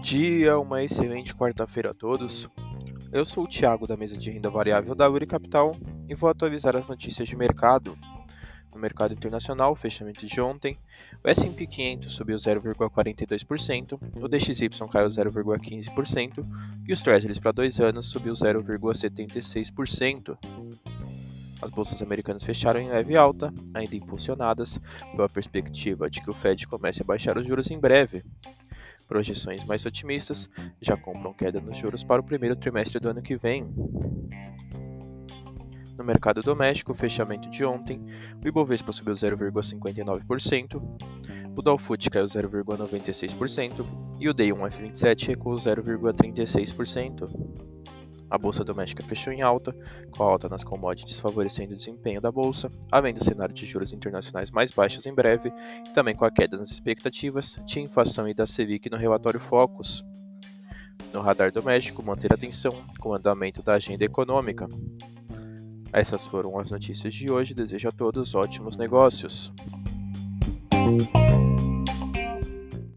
dia, uma excelente quarta-feira a todos. Eu sou o Thiago da mesa de renda variável da Uri Capital e vou atualizar as notícias de mercado. No mercado internacional, fechamento de ontem, o S&P 500 subiu 0,42%, o DXY caiu 0,15% e os Treasuries para dois anos subiu 0,76%. As bolsas americanas fecharam em leve alta, ainda impulsionadas pela perspectiva de que o Fed comece a baixar os juros em breve. Projeções mais otimistas já compram queda nos juros para o primeiro trimestre do ano que vem. No mercado doméstico, fechamento de ontem, o Ibovespa subiu 0,59%, o Dow caiu 0,96% e o D1F27 recuou 0,36%. A bolsa doméstica fechou em alta, com alta nas commodities favorecendo o desempenho da bolsa, havendo cenário de juros internacionais mais baixos em breve, e também com a queda nas expectativas de inflação e da Selic no relatório Focus. No radar doméstico, manter atenção com o andamento da agenda econômica. Essas foram as notícias de hoje. Desejo a todos ótimos negócios.